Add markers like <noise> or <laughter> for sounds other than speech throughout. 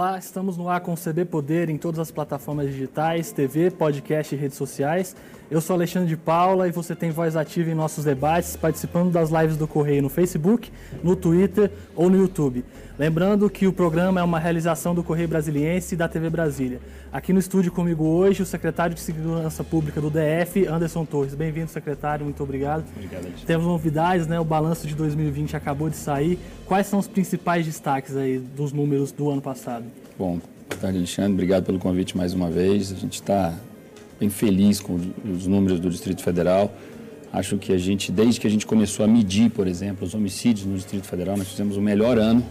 Olá, estamos no ar com o CB Poder em todas as plataformas digitais, TV, podcast e redes sociais. Eu sou Alexandre de Paula e você tem voz ativa em nossos debates, participando das lives do Correio no Facebook, no Twitter ou no YouTube. Lembrando que o programa é uma realização do Correio Brasiliense e da TV Brasília. Aqui no estúdio comigo hoje o secretário de Segurança Pública do DF, Anderson Torres. Bem-vindo, secretário, muito obrigado. Obrigado, Alexandre. Temos novidades, né? O balanço de 2020 acabou de sair. Quais são os principais destaques aí dos números do ano passado? Bom, boa tarde, Alexandre. Obrigado pelo convite mais uma vez. A gente está bem feliz com os números do Distrito Federal. Acho que a gente, desde que a gente começou a medir, por exemplo, os homicídios no Distrito Federal, nós fizemos o melhor ano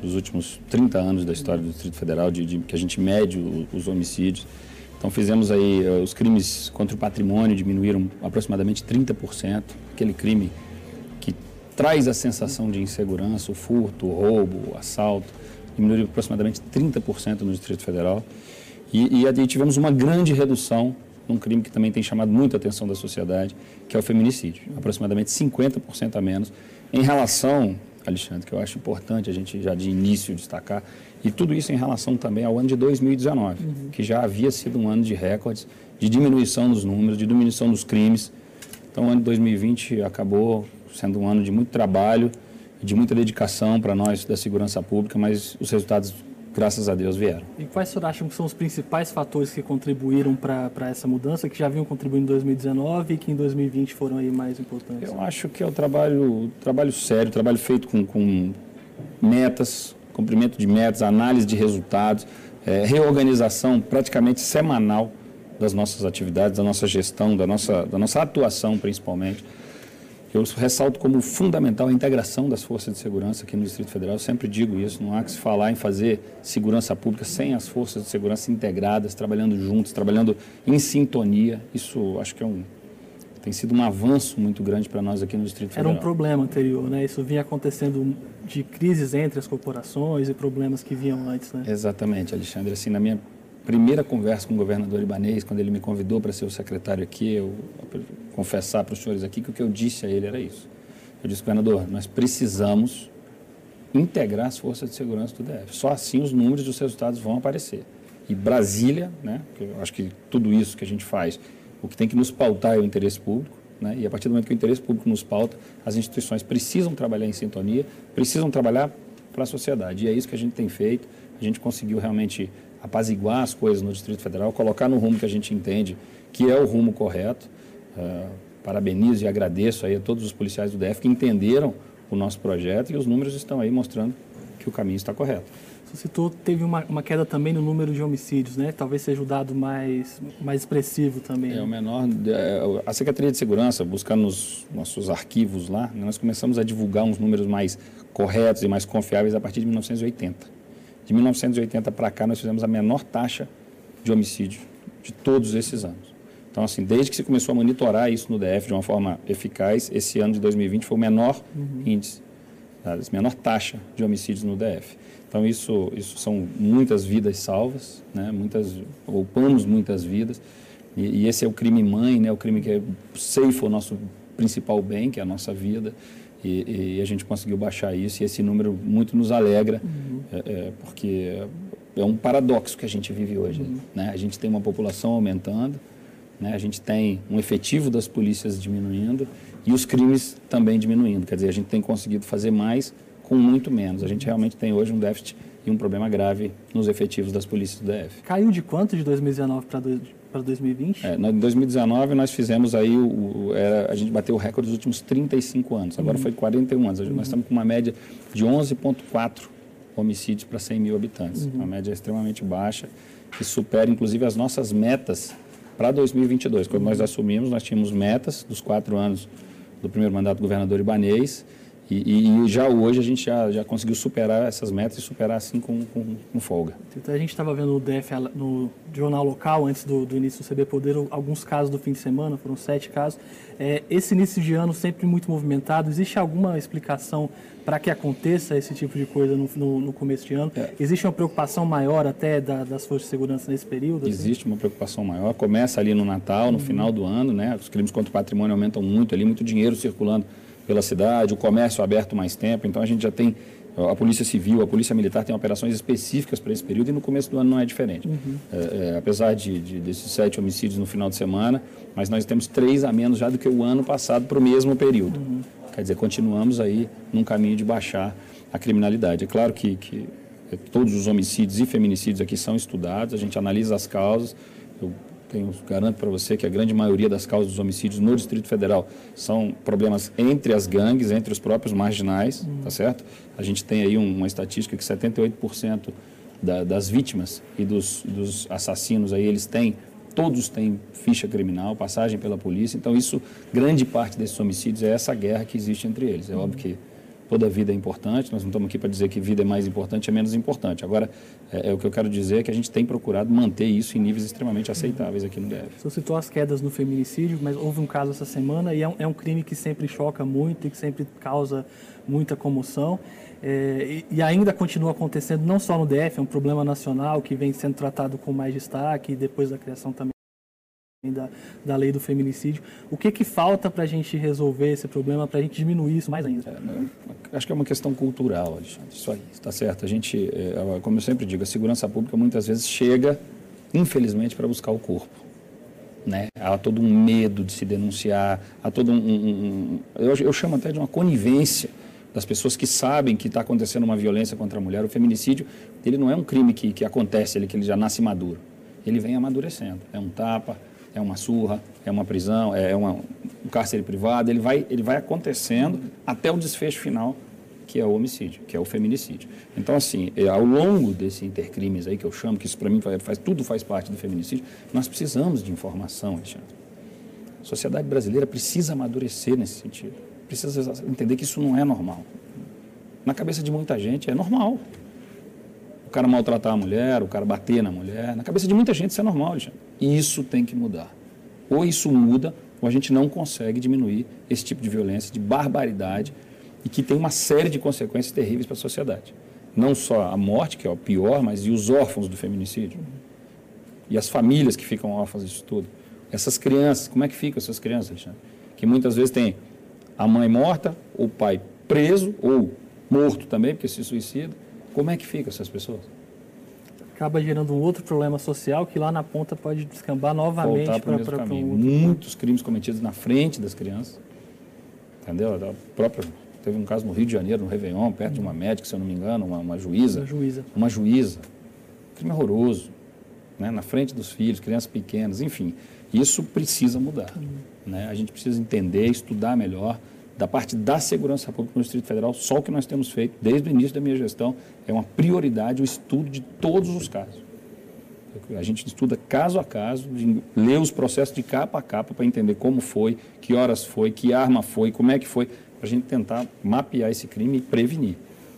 dos últimos 30 anos da história do Distrito Federal, de, de que a gente mede o, os homicídios. Então fizemos aí, uh, os crimes contra o patrimônio diminuíram aproximadamente 30%, aquele crime que traz a sensação de insegurança, o furto, o roubo, o assalto, diminuiu aproximadamente 30% no Distrito Federal. E, e, e tivemos uma grande redução num crime que também tem chamado muita atenção da sociedade, que é o feminicídio. Aproximadamente 50% a menos. Em relação, Alexandre, que eu acho importante a gente já de início destacar, e tudo isso em relação também ao ano de 2019, uhum. que já havia sido um ano de recordes, de diminuição dos números, de diminuição dos crimes. Então, o ano de 2020 acabou sendo um ano de muito trabalho, de muita dedicação para nós da segurança pública, mas os resultados graças a Deus vieram. E quais acham que são os principais fatores que contribuíram para essa mudança, que já vinham contribuindo em 2019 e que em 2020 foram aí mais importantes? Eu acho que é o trabalho, trabalho sério, trabalho feito com, com metas, cumprimento de metas, análise de resultados, é, reorganização praticamente semanal das nossas atividades, da nossa gestão, da nossa, da nossa atuação principalmente. Eu ressalto como fundamental a integração das forças de segurança aqui no Distrito Federal. Eu sempre digo isso, não há que se falar em fazer segurança pública sem as forças de segurança integradas, trabalhando juntos, trabalhando em sintonia. Isso acho que é um, tem sido um avanço muito grande para nós aqui no Distrito Federal. Era um problema anterior, né? Isso vinha acontecendo de crises entre as corporações e problemas que vinham antes, né? Exatamente, Alexandre. Assim, na minha primeira conversa com o governador libanês, quando ele me convidou para ser o secretário aqui, eu confessar para os senhores aqui que o que eu disse a ele era isso. Eu disse, governador, nós precisamos integrar as forças de segurança do DF. Só assim os números os resultados vão aparecer. E Brasília, né, eu acho que tudo isso que a gente faz, o que tem que nos pautar é o interesse público, né, e a partir do momento que o interesse público nos pauta, as instituições precisam trabalhar em sintonia, precisam trabalhar para a sociedade. E é isso que a gente tem feito. A gente conseguiu realmente apaziguar as coisas no Distrito Federal, colocar no rumo que a gente entende que é o rumo correto. Uh, parabenizo e agradeço aí a todos os policiais do DF que entenderam o nosso projeto e os números estão aí mostrando que o caminho está correto. Você citou teve uma, uma, queda também no número de homicídios, né? Talvez seja o dado mais, mais expressivo também. É o menor. É, a Secretaria de Segurança, buscando nos nossos arquivos lá, né, nós começamos a divulgar uns números mais corretos e mais confiáveis a partir de 1980. De 1980 para cá, nós fizemos a menor taxa de homicídio de todos esses anos. Então, assim, desde que se começou a monitorar isso no DF de uma forma eficaz, esse ano de 2020 foi o menor uhum. índice, tá? a menor taxa de homicídios no DF. Então, isso, isso são muitas vidas salvas, né? muitas, poupamos muitas vidas. E, e, esse é o crime mãe, né? o crime que ceifa o nosso principal bem, que é a nossa vida. E, e, a gente conseguiu baixar isso e esse número muito nos alegra, uhum. é, é, porque é um paradoxo que a gente vive hoje. Uhum. Né? A gente tem uma população aumentando, né? a gente tem um efetivo das polícias diminuindo e os crimes também diminuindo. Quer dizer, a gente tem conseguido fazer mais com muito menos. A gente realmente tem hoje um déficit e um problema grave nos efetivos das polícias do DF. Caiu de quanto de 2019 para para 2020? É, em 2019 nós fizemos aí, o, o era, a gente bateu o recorde dos últimos 35 anos, agora uhum. foi 41 anos. Uhum. Nós estamos com uma média de 11,4 homicídios para 100 mil habitantes, uhum. uma média extremamente baixa, que supera inclusive as nossas metas para 2022. Quando nós assumimos, nós tínhamos metas dos quatro anos do primeiro mandato do governador Ibanês, e, e, já hoje a gente já, já conseguiu superar essas metas e superar assim com, com, com folga. Então, a gente estava vendo no DF, no jornal local, antes do, do, início do CB Poder, alguns casos do fim de semana, foram sete casos. É, esse início de ano sempre muito movimentado, existe alguma explicação para que aconteça esse tipo de coisa no, no, no começo de ano? É. Existe uma preocupação maior até da, das forças de segurança nesse período? Assim? Existe uma preocupação maior. Começa ali no Natal, no uhum. final do ano, né? Os crimes contra o patrimônio aumentam muito ali, muito dinheiro circulando pela cidade, o comércio aberto mais tempo, então a gente já tem A Polícia Civil, a Polícia Militar tem operações específicas para esse período e no começo do ano não é diferente. Uhum. É, é, apesar de, de, desses sete homicídios no final de semana, mas nós temos três a menos já do que o ano passado para o mesmo período. Uhum. Quer dizer, continuamos aí num caminho de baixar a criminalidade. É claro que, que todos os homicídios e feminicídios aqui são estudados, a gente analisa as causas. Eu tenho, garanto para você que a grande maioria das causas dos homicídios no Distrito Federal são problemas entre as gangues, entre os próprios marginais, uhum. tá certo? A gente tem aí uma estatística que 78% da, das vítimas e dos, dos assassinos aí, eles têm todos têm ficha criminal, passagem pela polícia. Então, isso, grande parte desses homicídios é essa guerra que existe entre eles. É óbvio que toda vida é importante, nós não estamos aqui para dizer que vida é mais importante, é menos importante. Agora, é, é, o que eu quero dizer é que a gente tem procurado manter isso em níveis extremamente aceitáveis aqui no DF. Você citou as quedas no feminicídio, mas houve um caso essa semana e é um, é um crime que sempre choca muito e que sempre causa muita comoção. É, e, e, ainda continua acontecendo não só no DF, é um problema nacional que vem sendo tratado com mais destaque depois da criação também da, da lei do feminicídio. O que, que falta para a gente resolver esse problema, para a gente diminuir isso mais ainda? É, acho que é uma questão cultural, Alexandre. Isso aí, está certo. A gente, é, como eu sempre digo, a segurança pública muitas vezes chega, infelizmente, para buscar o corpo. Né? Há todo um medo de se denunciar, há todo um, um, um eu, eu chamo até de uma conivência das pessoas que sabem que está acontecendo uma violência contra a mulher. O feminicídio, ele não é um crime que, que acontece, ele, que ele já nasce maduro. Ele vem amadurecendo. É um tapa, é uma surra, é uma prisão, é uma, um cárcere privado, ele vai, ele vai acontecendo até o desfecho final, que é o homicídio, que é o feminicídio. Então, assim, é, ao longo desse intercrimes aí que eu chamo, que isso para mim faz, tudo faz parte do feminicídio, nós precisamos de informação, Alexandre. A sociedade brasileira precisa amadurecer nesse sentido. Precisa entender que isso não é normal. Na cabeça de muita gente é normal. O cara maltratar a mulher, o cara bater na mulher. Na cabeça de muita gente isso é normal, Alexandre. Isso tem que mudar. Ou isso muda, ou a gente não consegue diminuir esse tipo de violência, de barbaridade, e que tem uma série de consequências terríveis para a sociedade. Não só a morte, que é o pior, mas e os órfãos do feminicídio. E as famílias que ficam órfãs disso tudo. Essas crianças, como é que ficam essas crianças, Alexandre? Que muitas vezes tem a mãe morta, o pai preso, ou morto também, porque se suicida. Como é que ficam essas pessoas? Acaba gerando um outro problema social que lá na ponta pode descambar novamente para um Muitos crimes cometidos na frente das crianças. Entendeu? A própria, teve um caso no Rio de Janeiro, no Réveillon, perto de uma médica, se eu não me engano, uma, uma juíza. Uma juíza. Uma juíza. Crime horroroso. Né? Na frente dos filhos, crianças pequenas, enfim. Isso precisa mudar. Uhum. Né? A gente precisa entender, estudar melhor da parte da segurança pública no Distrito Federal, só o que nós temos feito desde o início da minha gestão é uma prioridade o estudo de todos os casos. A gente estuda caso a caso, lê os processos de capa a capa para entender como foi, que horas foi, que arma foi, como é que foi, para a gente tentar mapear esse crime e prevenir.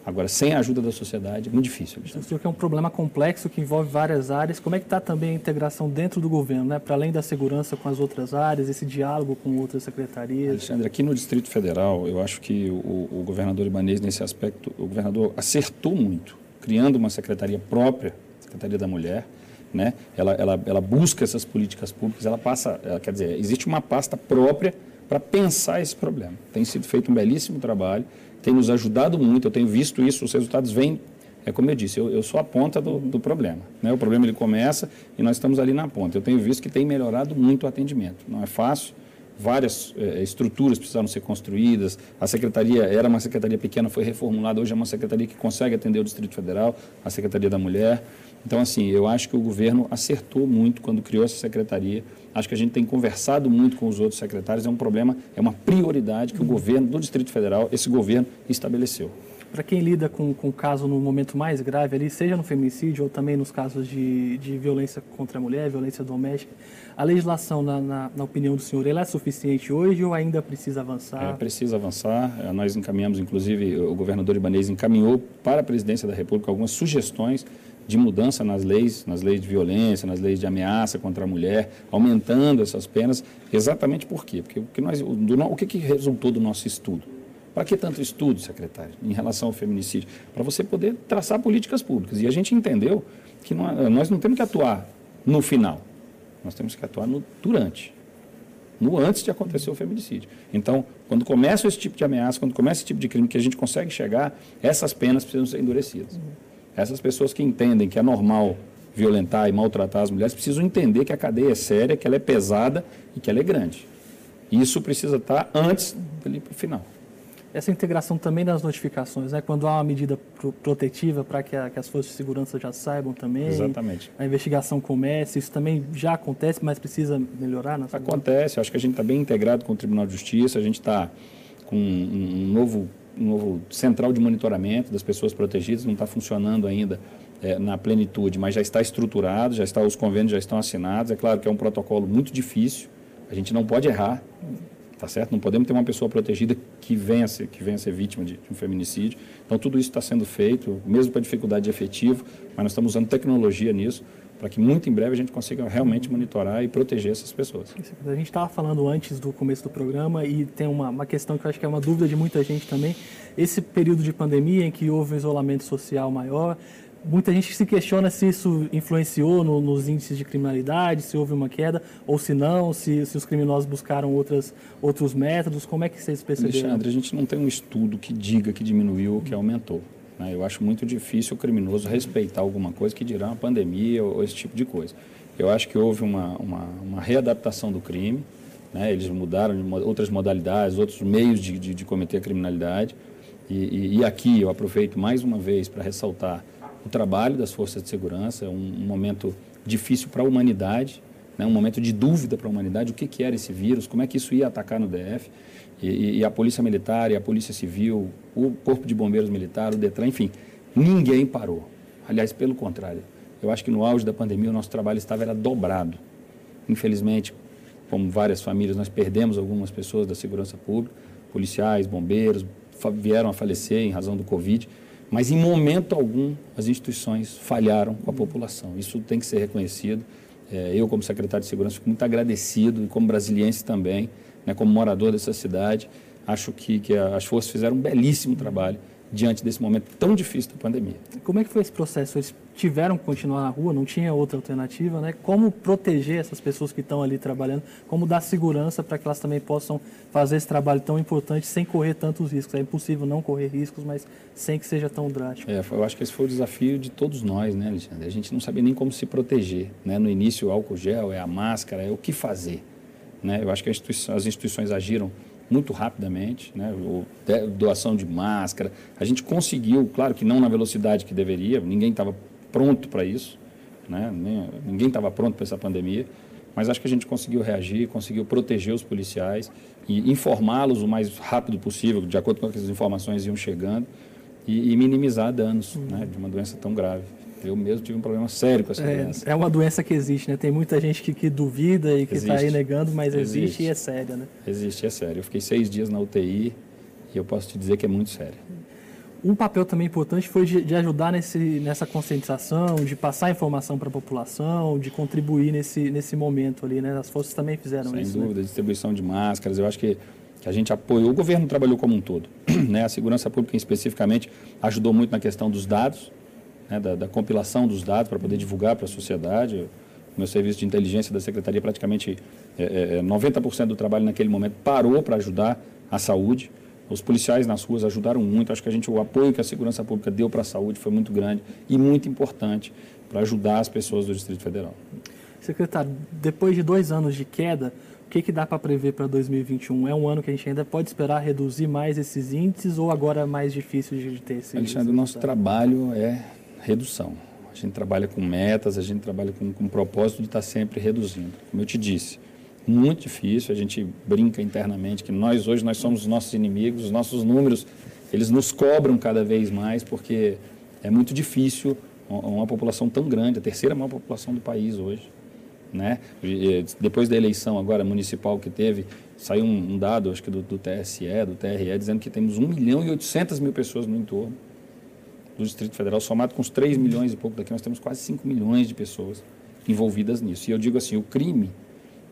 Agora, sem a ajuda da sociedade, é muito difícil. Você senhor que é um problema complexo que envolve várias áreas. Como é que está também a integração dentro do governo, né? para além da segurança com as outras áreas, esse diálogo com outras secretarias? Alexandre, aqui no Distrito Federal, eu acho que o, o governador Ibanez, nesse aspecto, o governador acertou muito, criando uma secretaria própria, Secretaria da Mulher, né? ela, ela, ela busca essas políticas públicas, ela passa, ela, quer dizer, existe uma pasta própria para pensar esse problema. Tem sido feito um belíssimo trabalho, tem nos ajudado muito, eu tenho visto isso, os resultados vêm, é como eu disse, eu, eu sou a ponta do, do problema. Né? O problema ele começa e nós estamos ali na ponta. Eu tenho visto que tem melhorado muito o atendimento. Não é fácil, várias eh, estruturas precisaram ser construídas. A secretaria era uma secretaria pequena, foi reformulada, hoje é uma secretaria que consegue atender o Distrito Federal, a Secretaria da Mulher. Então, assim, eu acho que o governo acertou muito quando criou essa secretaria. Acho que a gente tem conversado muito com os outros secretários. É um problema, é uma prioridade que o governo do Distrito Federal, esse governo, estabeleceu. Para quem lida com, com o caso no momento mais grave ali, seja no feminicídio ou também nos casos de, de violência contra a mulher, violência doméstica, a legislação, na, na, na opinião do senhor, ela é suficiente hoje ou ainda precisa avançar? É, precisa avançar. É, nós encaminhamos, inclusive, o governador Ibanez encaminhou para a presidência da República algumas sugestões de mudança nas leis, nas leis de violência, nas leis de ameaça contra a mulher, aumentando essas penas. Exatamente por quê? Porque o que, nós, do, o que, que resultou do nosso estudo? Para que tanto estudo, secretário, em relação ao feminicídio? Para você poder traçar políticas públicas. E a gente entendeu que não, nós não temos que atuar no final, nós temos que atuar no durante. no antes de acontecer o feminicídio. Então, quando começa esse tipo de ameaça, quando começa esse tipo de crime que a gente consegue chegar, essas penas precisam ser endurecidas. Uhum. Essas pessoas que entendem que é normal violentar e maltratar as mulheres precisam entender que a cadeia é séria, que ela é pesada e que ela é grande. Isso precisa estar antes do final essa integração também das notificações, né? quando há uma medida pro protetiva para que, que, as forças de segurança já saibam também. Exatamente. A investigação comece, isso também já acontece, mas precisa melhorar? Acontece, acho que a gente está bem integrado com o Tribunal de Justiça, a gente está com um, novo, novo central de monitoramento das pessoas protegidas, não está funcionando ainda é, na plenitude, mas já está estruturado, já está, os convênios já estão assinados. É claro que é um protocolo muito difícil, a gente não pode errar tá certo? Não podemos ter uma pessoa protegida que venha a ser, que venha ser vítima de, de um feminicídio. Então, tudo isso está sendo feito, mesmo com a dificuldade de efetivo, mas nós estamos usando tecnologia nisso para que muito em breve a gente consiga realmente monitorar e proteger essas pessoas. A gente estava falando antes do começo do programa e tem uma, uma questão que eu acho que é uma dúvida de muita gente também. Esse período de pandemia em que houve um isolamento social maior, muita gente se questiona se isso influenciou no, nos índices de criminalidade, se houve uma queda, ou se não, se, se os criminosos buscaram outras, outros métodos. Como é que vocês perceberam? Alexandre, a gente não tem um estudo que diga que diminuiu ou que aumentou. Né? Eu acho muito difícil o criminoso respeitar alguma coisa que dirá uma pandemia ou, esse tipo de coisa. Eu acho que houve uma, uma, uma readaptação do crime, né? eles mudaram outras modalidades, outros meios de, de, de cometer a criminalidade. E, e, e aqui eu aproveito mais uma vez para ressaltar o trabalho das forças de segurança, um, um momento difícil para a humanidade, né, um momento de dúvida para a humanidade, o que, que, era esse vírus, como é que isso ia atacar no DF. E, e, a Polícia Militar, e a Polícia Civil, o Corpo de Bombeiros Militar, o DETRAN, enfim, ninguém parou. Aliás, pelo contrário, eu acho que no auge da pandemia o nosso trabalho estava era dobrado. Infelizmente, como várias famílias, nós perdemos algumas pessoas da segurança pública, policiais, bombeiros, vieram a falecer em razão do Covid. Mas em momento algum as instituições falharam com a população. Isso tem que ser reconhecido. É, eu, como secretário de Segurança, fico muito agradecido, e como brasiliense também, né, como morador dessa cidade, acho que, que as forças fizeram um belíssimo trabalho diante desse momento tão difícil da pandemia. Como é que foi esse processo? Eles tiveram que continuar na rua, não tinha outra alternativa, né? Como proteger essas pessoas que estão ali trabalhando? Como dar segurança para que elas também possam fazer esse trabalho tão importante sem correr tantos riscos? É impossível não correr riscos, mas sem que seja tão drástico. É, eu acho que esse foi o desafio de todos nós, né, Alexandre? A gente não sabia nem como se proteger, né? No início, o álcool gel, é a máscara, é o que fazer, né? Eu acho que instituição, as instituições agiram muito rapidamente, né? doação de máscara. A gente conseguiu, claro que não na velocidade que deveria, ninguém estava pronto para isso, né? ninguém estava pronto para essa pandemia, mas acho que a gente conseguiu reagir, conseguiu proteger os policiais e informá-los o mais rápido possível, de acordo com as informações iam chegando, e, e minimizar danos uhum. né? de uma doença tão grave. Eu mesmo tive um problema sério com essa é, doença. É uma doença que existe, né? Tem muita gente que, que duvida e que está aí negando, mas existe. existe. e é séria, né? Existe e é séria. Eu fiquei seis dias na UTI e eu posso te dizer que é muito séria. Um papel também importante foi de, de ajudar nesse, nessa conscientização, de passar informação para a população, de contribuir nesse, nesse momento ali, né? As forças também fizeram Sem isso. Sem né? dúvida, né? distribuição de máscaras. Eu acho que, que a gente apoiou, o governo trabalhou como um todo. <clears throat> Né? A segurança pública, especificamente, ajudou muito na questão dos dados, né, da, da, compilação dos dados para poder divulgar para a sociedade. O meu serviço de inteligência da Secretaria, praticamente é, é, 90% é, do trabalho naquele momento parou para ajudar a saúde. Os policiais nas ruas ajudaram muito. Acho que a gente, o apoio que a segurança pública deu para a saúde foi muito grande e muito importante para ajudar as pessoas do Distrito Federal. Secretário, depois de dois anos de queda, o que, que dá para prever para 2021? É um ano que a gente ainda pode esperar reduzir mais esses índices ou agora é mais difícil de ter esse Alexandre, o nosso trabalho é redução. A gente trabalha com metas, a gente trabalha com, com o propósito de estar sempre reduzindo. Como eu te disse, muito difícil, a gente brinca internamente que nós hoje nós somos os nossos inimigos, os nossos números, eles nos cobram cada vez mais porque é muito difícil uma população tão grande, a terceira maior população do país hoje. Né? Depois da eleição agora municipal que teve, saiu um, dado, acho que do, do TSE, do TRE, dizendo que temos 1 milhão e 800 mil pessoas no entorno do Distrito Federal, somado com os 3 milhões e pouco daqui, nós temos quase 5 milhões de pessoas envolvidas nisso. E eu digo assim, o crime,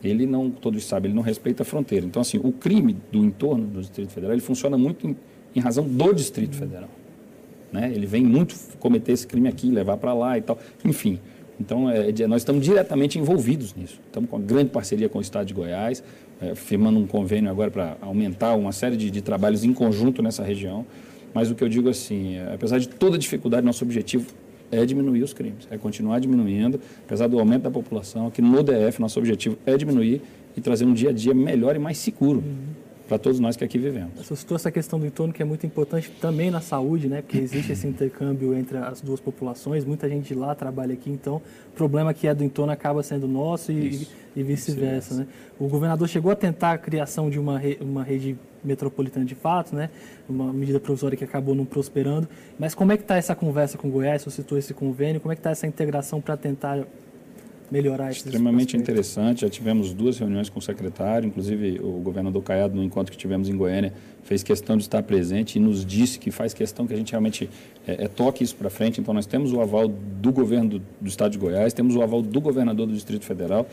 ele não, todos sabem, ele não respeita a fronteira. Então, assim, o crime do entorno do Distrito Federal, ele funciona muito em, em razão do Distrito Federal. Né? Ele vem muito cometer esse crime aqui, levar para lá e tal. Enfim, então, é, nós estamos diretamente envolvidos nisso. Estamos com uma grande parceria com o Estado de Goiás. é, firmando um convênio agora para aumentar uma série de, de, trabalhos em conjunto nessa região. Mas o que eu digo assim, é, apesar de toda dificuldade, nosso objetivo é diminuir os crimes, é continuar diminuindo, apesar do aumento da população. Aqui no DF, nosso objetivo é diminuir e trazer um dia a dia melhor e mais seguro. Uhum para todos nós que aqui vivemos. Você citou essa questão do entorno que é muito importante também na saúde, né? Porque existe esse intercâmbio entre as duas populações, muita gente de lá trabalha aqui, então o problema que é do entorno acaba sendo nosso e, e vice-versa, né? O governador chegou a tentar a criação de uma, re, uma rede metropolitana de fato, né? Uma medida provisória que acabou não prosperando. Mas como é que está essa conversa com Goiás? Você citou esse convênio, como é que está essa integração para tentar melhorar esses Extremamente interessante. Já tivemos duas reuniões com o secretário, inclusive o governador Caiado, no encontro que tivemos em Goiânia, fez questão de estar presente e nos disse que faz questão que a gente realmente é, é, toque isso para frente. Então, nós temos o aval do governo do, do, Estado de Goiás, temos o aval do governador do Distrito Federal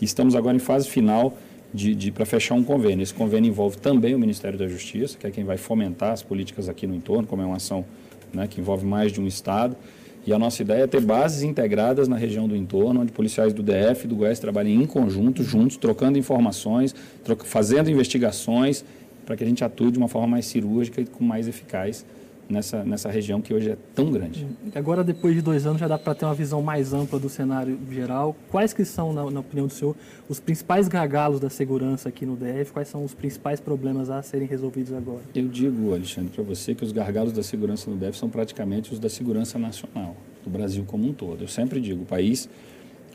e estamos agora em fase final de, de para fechar um convênio. Esse convênio envolve também o Ministério da Justiça, que é quem vai fomentar as políticas aqui no entorno, como é uma ação né, que envolve mais de um Estado. E a nossa ideia é ter bases integradas na região do entorno, onde policiais do DF e do Goiás trabalhem em conjunto, juntos, trocando informações, troca, fazendo investigações, para que a gente atue de uma forma mais cirúrgica e com mais eficaz nessa, nessa região que hoje é tão grande. Agora, depois de dois anos, já dá para ter uma visão mais ampla do cenário geral. Quais que são, na, na, opinião do senhor, os principais gargalos da segurança aqui no DF? Quais são os principais problemas a serem resolvidos agora? Eu digo, Alexandre, para você que os gargalos da segurança no DF são praticamente os da segurança nacional, do Brasil como um todo. Eu sempre digo, o país,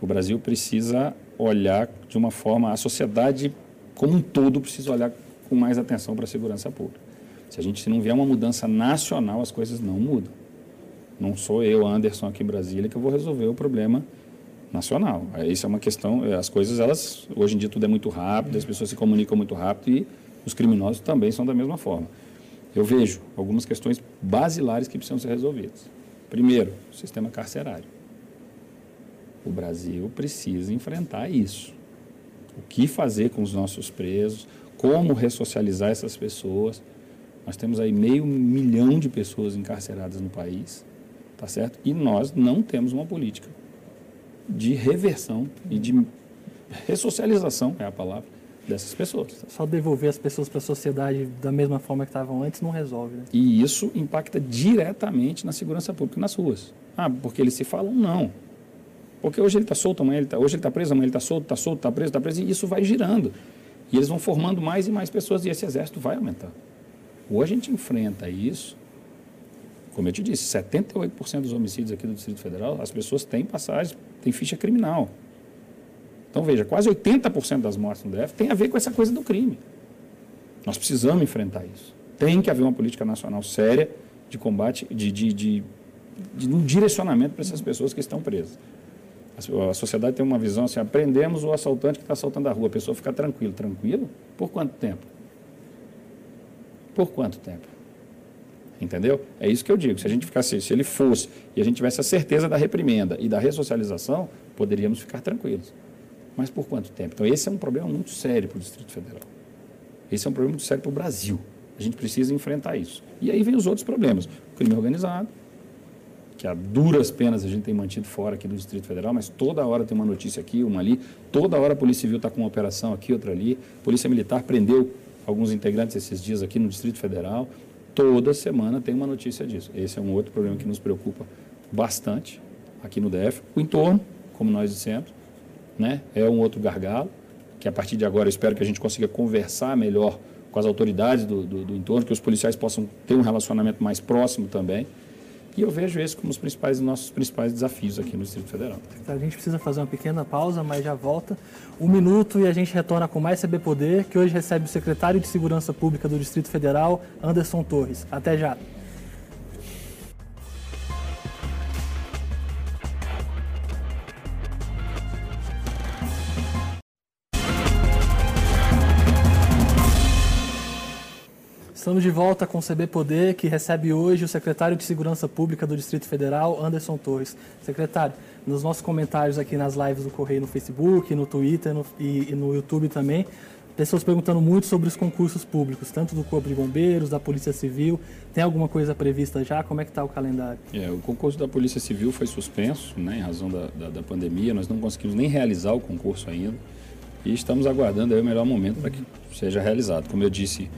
o Brasil precisa olhar de uma forma, a sociedade como um todo precisa olhar com mais atenção para a segurança pública. Se a gente se não vier uma mudança nacional, as coisas não mudam. Não sou eu, Anderson, aqui em Brasília, que eu vou resolver o problema nacional. Isso é uma questão, é, as coisas, elas, hoje em dia tudo é muito rápido, as pessoas se comunicam muito rápido e os criminosos também são da mesma forma. Eu vejo algumas questões basilares que precisam ser resolvidas. Primeiro, o sistema carcerário. O Brasil precisa enfrentar isso. O que fazer com os nossos presos, como ressocializar essas pessoas, nós temos aí meio milhão de pessoas encarceradas no país, tá certo? E nós não temos uma política de reversão e de ressocialização, é a palavra, dessas pessoas. Só devolver as pessoas para a sociedade da mesma forma que estavam antes não resolve. Né? E isso impacta diretamente na segurança pública nas ruas. Ah, porque eles se falam? Não. Porque hoje ele está solto, amanhã ele está hoje ele está preso, amanhã ele está solto, está solto, está preso, está preso, e isso vai girando. E eles vão formando mais e mais pessoas e esse exército vai aumentar. Ou a gente enfrenta isso, como eu te disse, 78% dos homicídios aqui do Distrito Federal, as pessoas têm passagem, têm ficha criminal. Então, veja, quase 80% das mortes no DF tem a ver com essa coisa do crime. Nós precisamos enfrentar isso. Tem que haver uma política nacional séria de combate, de, de, de, de um direcionamento para essas pessoas que estão presas. A sociedade tem uma visão assim, aprendemos o assaltante que está assaltando a rua, a pessoa fica tranquila. Tranquilo? Por quanto tempo? Por quanto tempo? Entendeu? É isso que eu digo. Se a gente ficasse, se ele fosse e a gente tivesse a certeza da reprimenda e da ressocialização, poderíamos ficar tranquilos. Mas por quanto tempo? Então, esse é um problema muito sério para o Distrito Federal. Esse é um problema muito sério para o Brasil. A gente precisa enfrentar isso. E aí vem os outros problemas. O crime organizado, que a duras penas a gente tem mantido fora aqui do Distrito Federal, mas toda hora tem uma notícia aqui, uma ali, toda hora a Polícia Civil está com uma operação aqui, outra ali, Polícia Militar prendeu alguns integrantes esses dias aqui no Distrito Federal. Toda semana tem uma notícia disso. Esse é um outro problema que nos preocupa bastante aqui no DF. O entorno, como nós dissemos, né, é um outro gargalo, que a partir de agora eu espero que a gente consiga conversar melhor com as autoridades do, do, do entorno, que os policiais possam ter um relacionamento mais próximo também e eu vejo esse como os principais nossos principais desafios aqui no Distrito Federal. A gente precisa fazer uma pequena pausa, mas já volta. Um minuto e a gente retorna com mais CB Poder, que hoje recebe o secretário de Segurança Pública do Distrito Federal, Anderson Torres. Até já. Estamos de volta com o CB Poder, que recebe hoje o secretário de Segurança Pública do Distrito Federal, Anderson Torres. Secretário, nos nossos comentários aqui nas lives do Correio no Facebook, no Twitter no, e, e, no YouTube também, pessoas perguntando muito sobre os concursos públicos, tanto do Corpo de Bombeiros, da Polícia Civil. Tem alguma coisa prevista já? Como é que está o calendário? É, o concurso da Polícia Civil foi suspenso, né, em razão da, da, da pandemia. Nós não conseguimos nem realizar o concurso ainda. e estamos aguardando o melhor momento para que seja realizado. Como eu disse,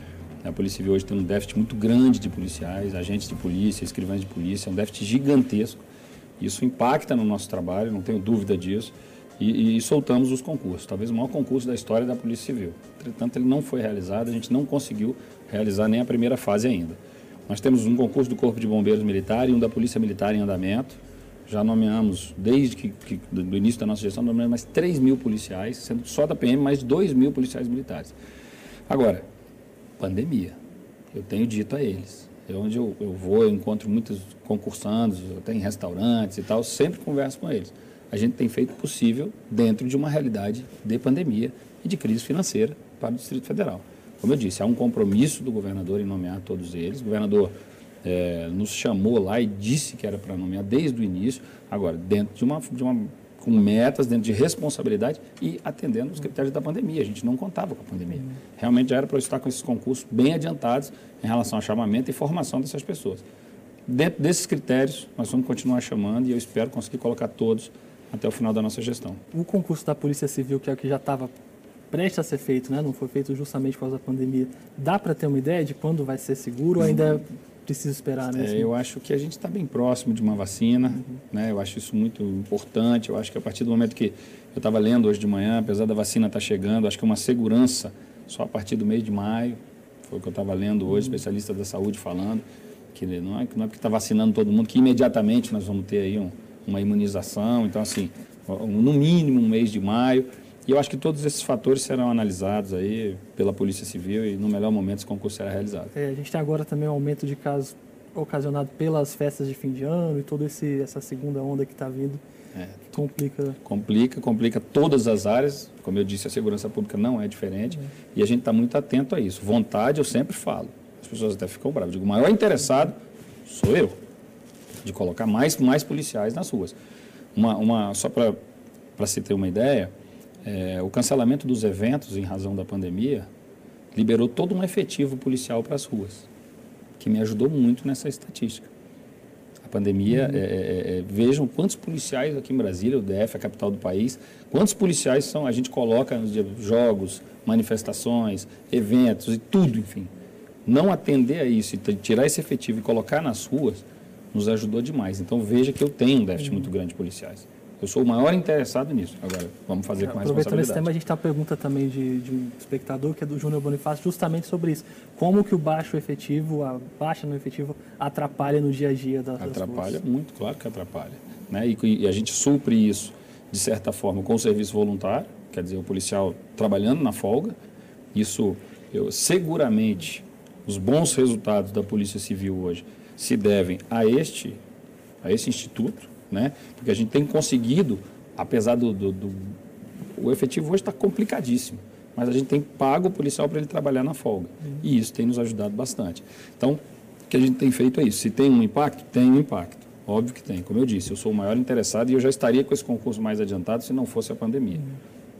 a Polícia Civil hoje tem um déficit muito grande de policiais, agentes de polícia, escrivães de polícia, é um déficit gigantesco. Isso impacta no nosso trabalho, não tenho dúvida disso. E, e, soltamos os concursos, talvez o maior concurso da história da Polícia Civil. Entretanto, ele não foi realizado, a gente não conseguiu realizar nem a primeira fase ainda. Nós temos um concurso do Corpo de Bombeiros Militar e um da Polícia Militar em andamento. Já nomeamos, desde que, que do início da nossa gestão, nomeamos mais 3 mil policiais, sendo só da PM mais 2 mil policiais militares. Agora, pandemia. Eu tenho dito a eles. É onde eu, eu vou, eu encontro muitos concursantes, até em restaurantes e tal, sempre converso com eles. A gente tem feito o possível dentro de uma realidade de pandemia e de crise financeira para o Distrito Federal. Como eu disse, há um compromisso do governador em nomear todos eles. O governador é, nos chamou lá e disse que era para nomear desde o início. Agora, dentro de uma, de uma com metas, dentro de responsabilidade e atendendo os critérios da pandemia. A gente não contava com a pandemia. Realmente já era para estar com esses concursos bem adiantados em relação ao chamamento e formação dessas pessoas. Dentro desses critérios, nós vamos continuar chamando e eu espero conseguir colocar todos até o final da nossa gestão. O concurso da Polícia Civil, que é o que já estava prestes a ser feito, né? não foi feito justamente por causa da pandemia, dá para ter uma ideia de quando vai ser seguro ainda precisa esperar mesmo? É, eu acho que a gente está bem próximo de uma vacina, uhum. né? Eu acho isso muito importante. Eu acho que a partir do momento que eu estava lendo hoje de manhã, apesar da vacina estar tá chegando, acho que uma segurança só a partir do mês de maio, foi o que eu estava lendo hoje, uhum. especialistas da saúde falando, que não é, não é porque está vacinando todo mundo, que imediatamente nós vamos ter aí um, uma imunização. Então, assim, no mínimo um mês de maio. E eu acho que todos esses fatores serão analisados aí pela Polícia Civil e no melhor momento esse concurso será realizado. É, a gente tem agora também um aumento de casos ocasionado pelas festas de fim de ano e toda essa segunda onda que está vindo. É, complica. Complica, complica todas as áreas. Como eu disse, a segurança pública não é diferente. É. E a gente está muito atento a isso. Vontade, eu sempre falo. As pessoas até ficam bravas. Digo, o maior interessado sou eu. De colocar mais, mais policiais nas ruas. Uma, uma, só para se ter uma ideia, é, o cancelamento dos eventos em razão da pandemia liberou todo um efetivo policial para as ruas, que me ajudou muito nessa estatística. A pandemia, uhum. é, é, é vejam quantos policiais aqui em Brasília, o DF, a capital do país, quantos policiais são, a gente coloca nos jogos, manifestações, eventos e tudo, enfim. Não atender a isso e tirar esse efetivo e colocar nas ruas nos ajudou demais. Então veja que eu tenho um déficit uhum. muito grande de policiais. Eu sou o maior interessado nisso. Agora, vamos fazer com responsabilidade. Aproveitando esse tema, a gente tem uma pergunta também de, de um espectador, que é do Júnior Bonifácio, justamente sobre isso. Como que o baixo efetivo, a baixa no efetivo, atrapalha no dia a dia das Atrapalha muito, claro que atrapalha. Né? E, e a gente supre isso, de certa forma, com o serviço voluntário, quer dizer, o policial trabalhando na folga. Isso, eu, seguramente, os bons resultados da Polícia Civil hoje se devem a este, a esse instituto, né? Porque a gente tem conseguido, apesar do, do, do o efetivo hoje está complicadíssimo, mas a gente tem pago o policial para ele trabalhar na folga uhum. e isso tem nos ajudado bastante. Então, o que a gente tem feito é isso. Se tem um impacto, tem um impacto. Óbvio que tem. Como eu disse, eu sou o maior interessado e eu já estaria com esse concurso mais adiantado se não fosse a pandemia. Uhum.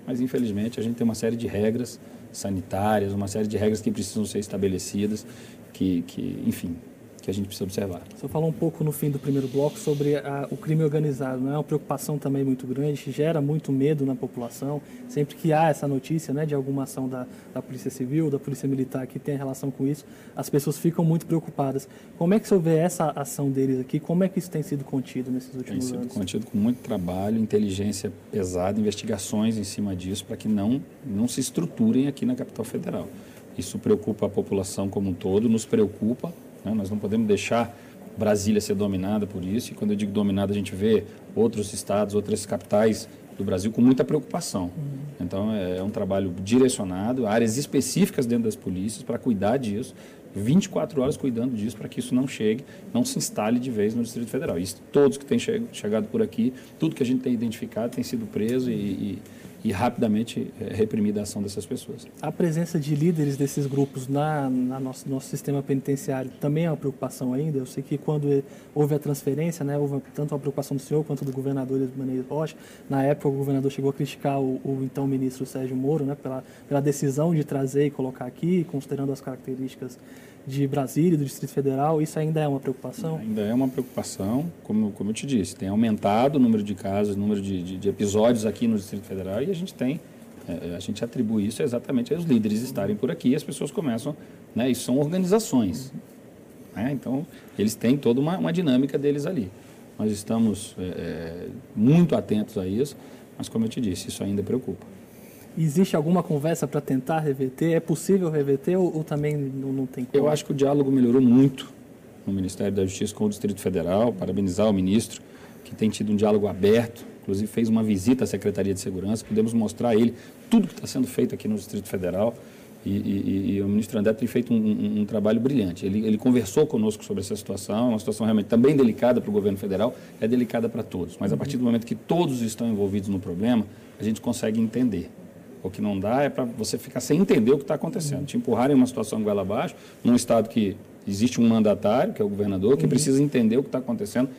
Mas, infelizmente, a gente tem uma série de regras sanitárias, uma série de regras que precisam ser estabelecidas, que, que enfim, que a gente precisa observar. Você falou um pouco no fim do primeiro bloco sobre a, o crime organizado, não é uma preocupação também muito grande, gera muito medo na população. Sempre que há essa notícia né, de alguma ação da, da Polícia Civil, da Polícia Militar que tem relação com isso, as pessoas ficam muito preocupadas. Como é que você vê essa ação deles aqui? Como é que isso tem sido contido nesses últimos anos? Tem sido contido com muito trabalho, inteligência pesada, investigações em cima disso para que não, não se estruturem aqui na capital federal. Isso preocupa a população como um todo, nos preocupa né? Nós não podemos deixar Brasília ser dominada por isso. E quando eu digo dominada, a gente vê outros estados, outras capitais do Brasil com muita preocupação. Uhum. Então, é, é um trabalho direcionado, áreas específicas dentro das polícias para cuidar disso, 24 horas cuidando disso para que isso não chegue, não se instale de vez no Distrito Federal. Isso, todos que têm chegado por aqui, tudo que a gente tem identificado tem sido preso e, e e rapidamente é, reprimir a ação dessas pessoas. A presença de líderes desses grupos na, na nosso, nosso sistema penitenciário também é uma preocupação ainda. Eu sei que quando houve a transferência, né, houve tanto a preocupação do senhor quanto do governador Maneiro Rocha. Na época, o governador chegou a criticar o, o então ministro Sérgio Moro né, pela, pela decisão de trazer e colocar aqui, considerando as características de Brasília, do Distrito Federal, isso ainda é uma preocupação? Ainda é uma preocupação, como, como eu te disse, tem aumentado o número de casos, o número de, de, de episódios aqui no Distrito Federal e a gente tem É, a gente atribui isso exatamente aos líderes estarem por aqui e as pessoas começam, né? Isso são organizações. Né? Então, eles têm toda uma, uma dinâmica deles ali. Nós estamos é, é, muito atentos a isso, mas como eu te disse, isso ainda preocupa. Existe alguma conversa para tentar reverter? É possível reverter ou, ou também não, não, tem como? Eu acho que o diálogo melhorou muito no Ministério da Justiça com o Distrito Federal. Parabenizar o ministro, que tem tido um diálogo aberto. Inclusive fez uma visita à Secretaria de Segurança. Podemos mostrar a ele tudo que está sendo feito aqui no Distrito Federal. E, e, e, o ministro André tem feito um, um, um trabalho brilhante. Ele, ele, conversou conosco sobre essa situação, uma situação realmente também delicada para o governo federal, é delicada para todos. Mas a partir do momento que todos estão envolvidos no problema, a gente consegue entender. O que não dá é para você ficar sem entender o que está acontecendo. Te empurrarem uma situação goela abaixo, num estado que existe um mandatário, que é o governador, que uhum. precisa entender o que está acontecendo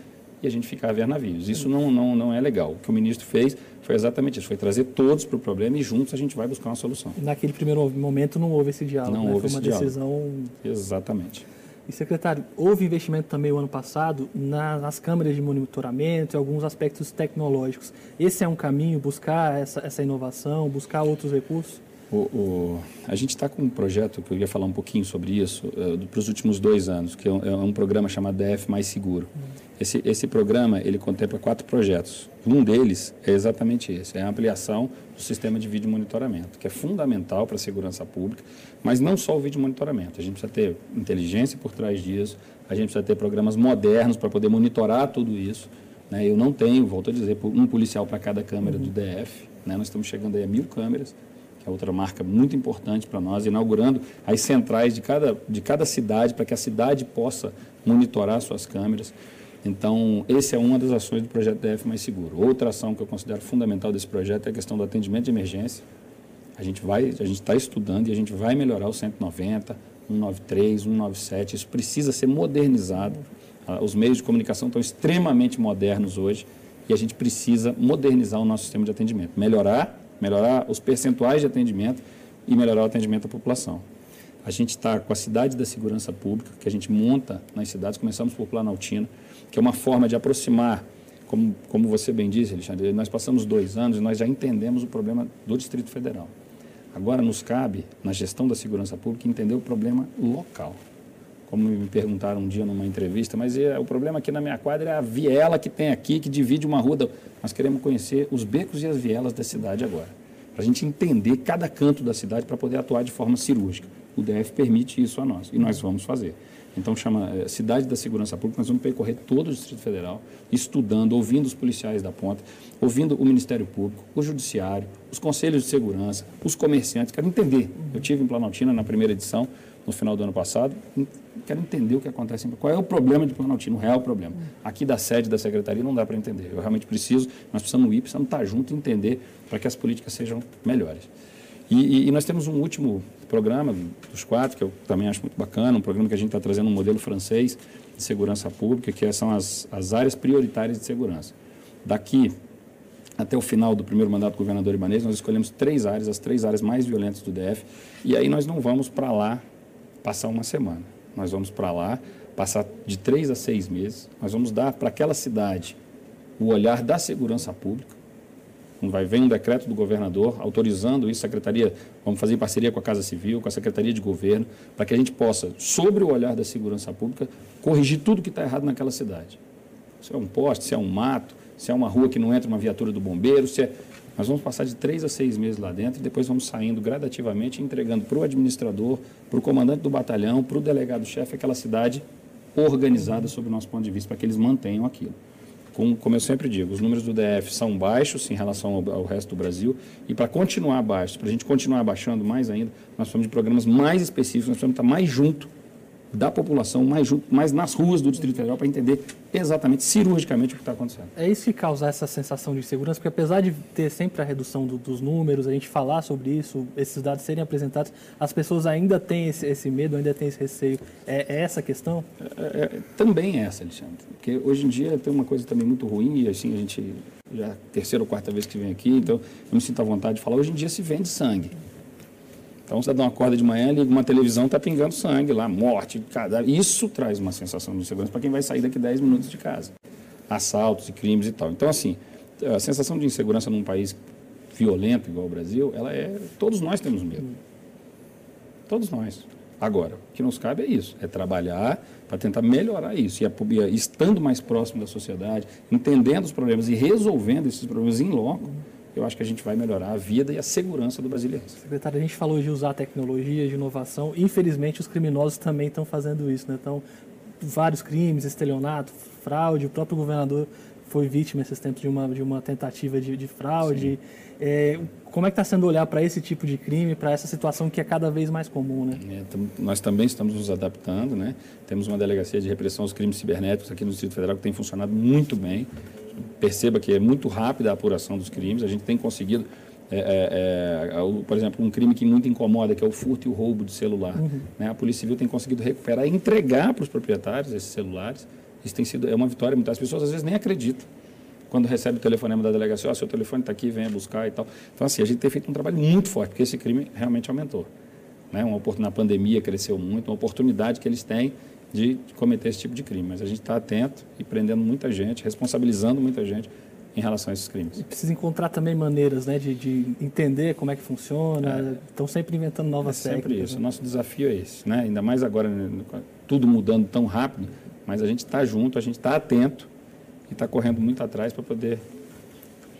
e a gente ficar a ver navios. Isso não, não, não é legal. O que o ministro fez foi exatamente isso, foi trazer todos para o problema e juntos a gente vai buscar uma solução. Naquele primeiro momento não houve esse diálogo, não né? houve foi uma decisão... Diálogo. Exatamente. E, secretário, houve investimento também o ano passado na, nas câmeras de monitoramento e alguns aspectos tecnológicos. Esse é um caminho, buscar essa, essa inovação, buscar outros recursos? O, o, a gente está com um projeto que eu ia falar um pouquinho sobre isso uh, para os últimos dois anos, que é um, é um, programa chamado DF Mais Seguro. Hum. Esse, esse programa ele contempla quatro projetos. Um deles é exatamente esse, é a ampliação do sistema de vídeo monitoramento, que é fundamental para a segurança pública, mas não só o vídeo monitoramento. A gente precisa ter inteligência por trás disso, a gente precisa ter programas modernos para poder monitorar tudo isso. Né? Eu não tenho, volto a dizer, um policial para cada câmera uhum. do DF. Né? Nós estamos chegando aí a mil câmeras que é outra marca muito importante para nós, inaugurando as centrais de cada, de cada cidade, para que a cidade possa monitorar suas câmeras. Então, essa é uma das ações do projeto DF Mais Seguro. Outra ação que eu considero fundamental desse projeto é a questão do atendimento de emergência. A gente vai, a gente está estudando e a gente vai melhorar o 190, 193, 197. Isso precisa ser modernizado. Ah, os meios de comunicação estão extremamente modernos hoje e a gente precisa modernizar o nosso sistema de atendimento, melhorar melhorar os percentuais de atendimento e melhorar o atendimento à população. A gente está com a cidade da segurança pública, que a gente monta nas cidades, começamos por Planaltina, que é uma forma de aproximar, como, como você bem disse, Alexandre, nós passamos dois anos e nós já entendemos o problema do Distrito Federal. Agora nos cabe, na gestão da segurança pública, entender o problema local. Como me perguntaram um dia numa entrevista, mas é, o problema aqui na minha quadra é a viela que tem aqui, que divide uma rua. Da... Nós queremos conhecer os becos e as vielas da cidade agora, para a gente entender cada canto da cidade para poder atuar de forma cirúrgica. O DF permite isso a nós e nós vamos fazer. Então chama é, Cidade da Segurança Pública, nós vamos percorrer todo o Distrito Federal, estudando, ouvindo os policiais da ponta, ouvindo o Ministério Público, o Judiciário, os conselhos de segurança, os comerciantes. Quero entender. Eu tive em Planaltina na primeira edição, no final do ano passado, quero entender o que acontece. Qual é o problema de Planaltina, o real problema. Aqui da sede da secretaria não dá para entender. Eu realmente preciso, nós precisamos ir, precisamos estar juntos e entender para que as políticas sejam melhores. E, e, e, nós temos um último programa dos quatro, que eu também acho muito bacana, um programa que a gente está trazendo um modelo francês de segurança pública, que são as, as áreas prioritárias de segurança. Daqui até o final do primeiro mandato do governador Ibanez, nós escolhemos três áreas, as três áreas mais violentas do DF, e aí nós não vamos para lá passar uma semana. Nós vamos para lá, passar de três a seis meses. Nós vamos dar para aquela cidade o olhar da segurança pública. Vai vir um decreto do governador autorizando isso, secretaria, vamos fazer em parceria com a Casa Civil, com a Secretaria de Governo, para que a gente possa, sobre o olhar da segurança pública, corrigir tudo que está errado naquela cidade. Se é um poste, se é um mato, se é uma rua que não entra uma viatura do bombeiro, se é nós vamos passar de três a seis meses lá dentro e depois vamos saindo gradativamente, entregando para o administrador, para o comandante do batalhão, para o delegado-chefe, aquela cidade organizada sob o nosso ponto de vista, para que eles mantenham aquilo. Como, como eu sempre digo, os números do DF são baixos em relação ao, ao resto do Brasil e para continuar baixos, para a gente continuar baixando mais ainda, nós precisamos de programas mais específicos, nós precisamos estar mais junto da população mais, junto, mais nas ruas do Distrito Federal para entender exatamente, cirurgicamente, o que está acontecendo. É isso que causa essa sensação de segurança, porque apesar de ter sempre a redução do, dos números, a gente falar sobre isso, esses dados serem apresentados, as pessoas ainda têm esse, esse medo, ainda têm esse receio. É, é essa a questão? É, é, também é essa, Alexandre. Porque hoje em dia tem uma coisa também muito ruim, e assim, a gente já é a terceira ou quarta vez que vem aqui, então eu me sinto à vontade de falar, hoje em dia se vende sangue. Então você dá uma corda de manhã, liga uma televisão, está pingando sangue lá, morte, cadáver. Isso traz uma sensação de insegurança para quem vai sair daqui 10 minutos de casa. Assaltos e crimes e tal. Então, assim, a sensação de insegurança num país violento igual o Brasil, ela é. Todos nós temos medo. Todos nós. Agora, o que nos cabe é isso: é trabalhar para tentar melhorar isso. E a, estando mais próximo da sociedade, entendendo os problemas e resolvendo esses problemas em loco, eu acho que a gente vai melhorar a vida e a segurança do brasileiro. Secretário, a gente falou de usar tecnologia, de inovação. Infelizmente, os criminosos também estão fazendo isso. Né? Então, vários crimes, estelionato, fraude. O próprio governador foi vítima esses tempos de uma, de uma tentativa de, de fraude. É, como é que está sendo olhar para esse tipo de crime, para essa situação que é cada vez mais comum, né? É, nós também estamos nos adaptando, né? Temos uma delegacia de repressão aos crimes cibernéticos aqui no Distrito Federal que tem funcionado muito bem. Perceba que é muito rápida a apuração dos crimes. A gente tem conseguido, é, é, é por exemplo, um crime que muito incomoda, que é o furto e o roubo de celular. Uhum. Né? A Polícia Civil tem conseguido recuperar e entregar para os proprietários esses celulares isso tem sido é uma vitória. Muitas pessoas às vezes nem acreditam quando recebe o telefonema da delegacia, ó, oh, seu telefone está aqui, venha buscar e tal. Então, assim, a gente tem feito um trabalho muito forte, porque esse crime realmente aumentou. Né? Uma oportunidade, na pandemia cresceu muito, uma oportunidade que eles têm de cometer esse tipo de crime. Mas a gente está atento e prendendo muita gente, responsabilizando muita gente em relação a esses crimes. E precisa encontrar também maneiras né, de, de entender como é que funciona, é. estão sempre inventando novas é sempre isso, né? o nosso desafio é esse. Né? Ainda mais agora, né, tudo mudando tão rápido, mas a gente está junto, a gente está atento e está correndo muito atrás para poder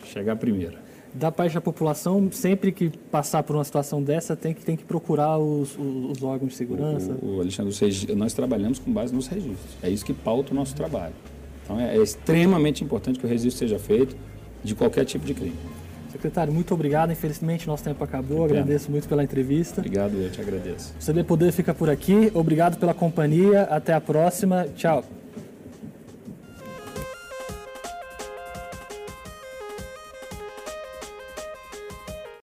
chegar primeiro. Da parte da população, sempre que passar por uma situação dessa, tem que, tem que procurar os, os, os órgãos de segurança? O, o Alexandre, nós trabalhamos com base nos registros. É isso que pauta o nosso trabalho. Então, é, é extremamente importante que o registro seja feito de qualquer tipo de crime. Secretário, muito obrigado. Infelizmente, nosso tempo acabou. Agradeço muito pela entrevista. Obrigado, eu te agradeço. O CB Poder fica por aqui. Obrigado pela companhia. Até a próxima. Tchau.